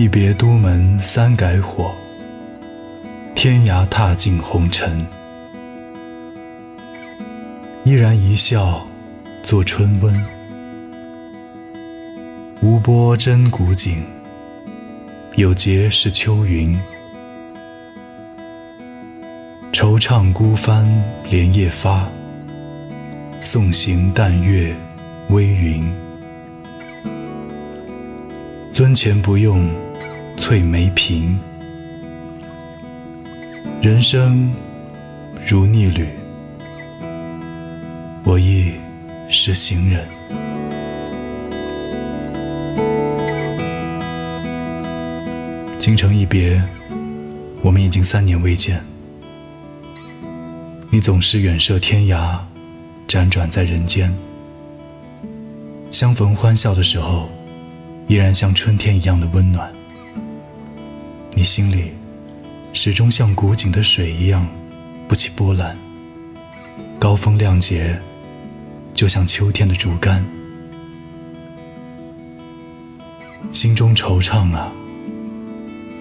一别都门三改火，天涯踏尽红尘。依然一笑作春温，无波真古井，有节是秋云。惆怅孤帆连夜发，送行淡月微云。樽前不用翠眉颦，人生如逆旅，我亦是行人。京城一别，我们已经三年未见。你总是远涉天涯，辗转在人间。相逢欢笑的时候。依然像春天一样的温暖，你心里始终像古井的水一样不起波澜。高风亮节，就像秋天的竹竿。心中惆怅啊，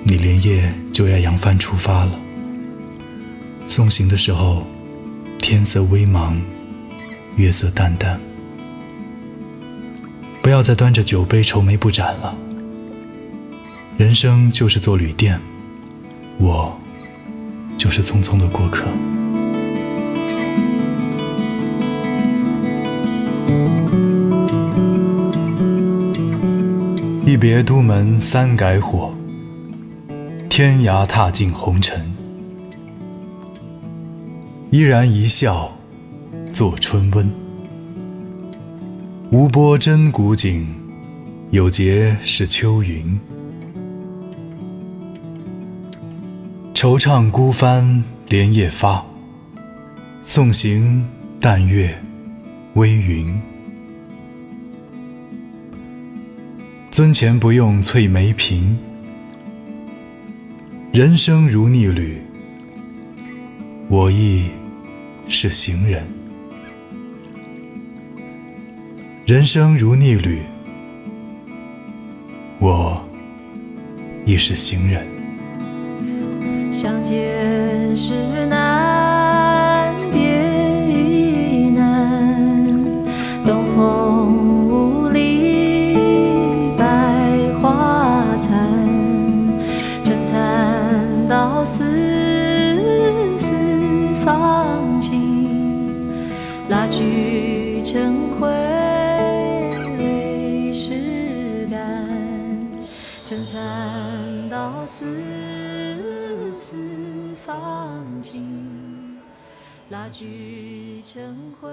你连夜就要扬帆出发了。送行的时候，天色微茫，月色淡淡。不要再端着酒杯愁眉不展了。人生就是座旅店，我就是匆匆的过客。一别都门三改火，天涯踏尽红尘。依然一笑作春温。无波真古井，有节是秋云。惆怅孤帆连夜发，送行淡月微云。尊前不用翠眉颦，人生如逆旅，我亦是行人。人生如逆旅，我亦是行人。相见时难别亦难，东风无力百花残，撑残到死丝方尽，蜡炬成灰。撑残到死丝放弃，蜡炬成灰。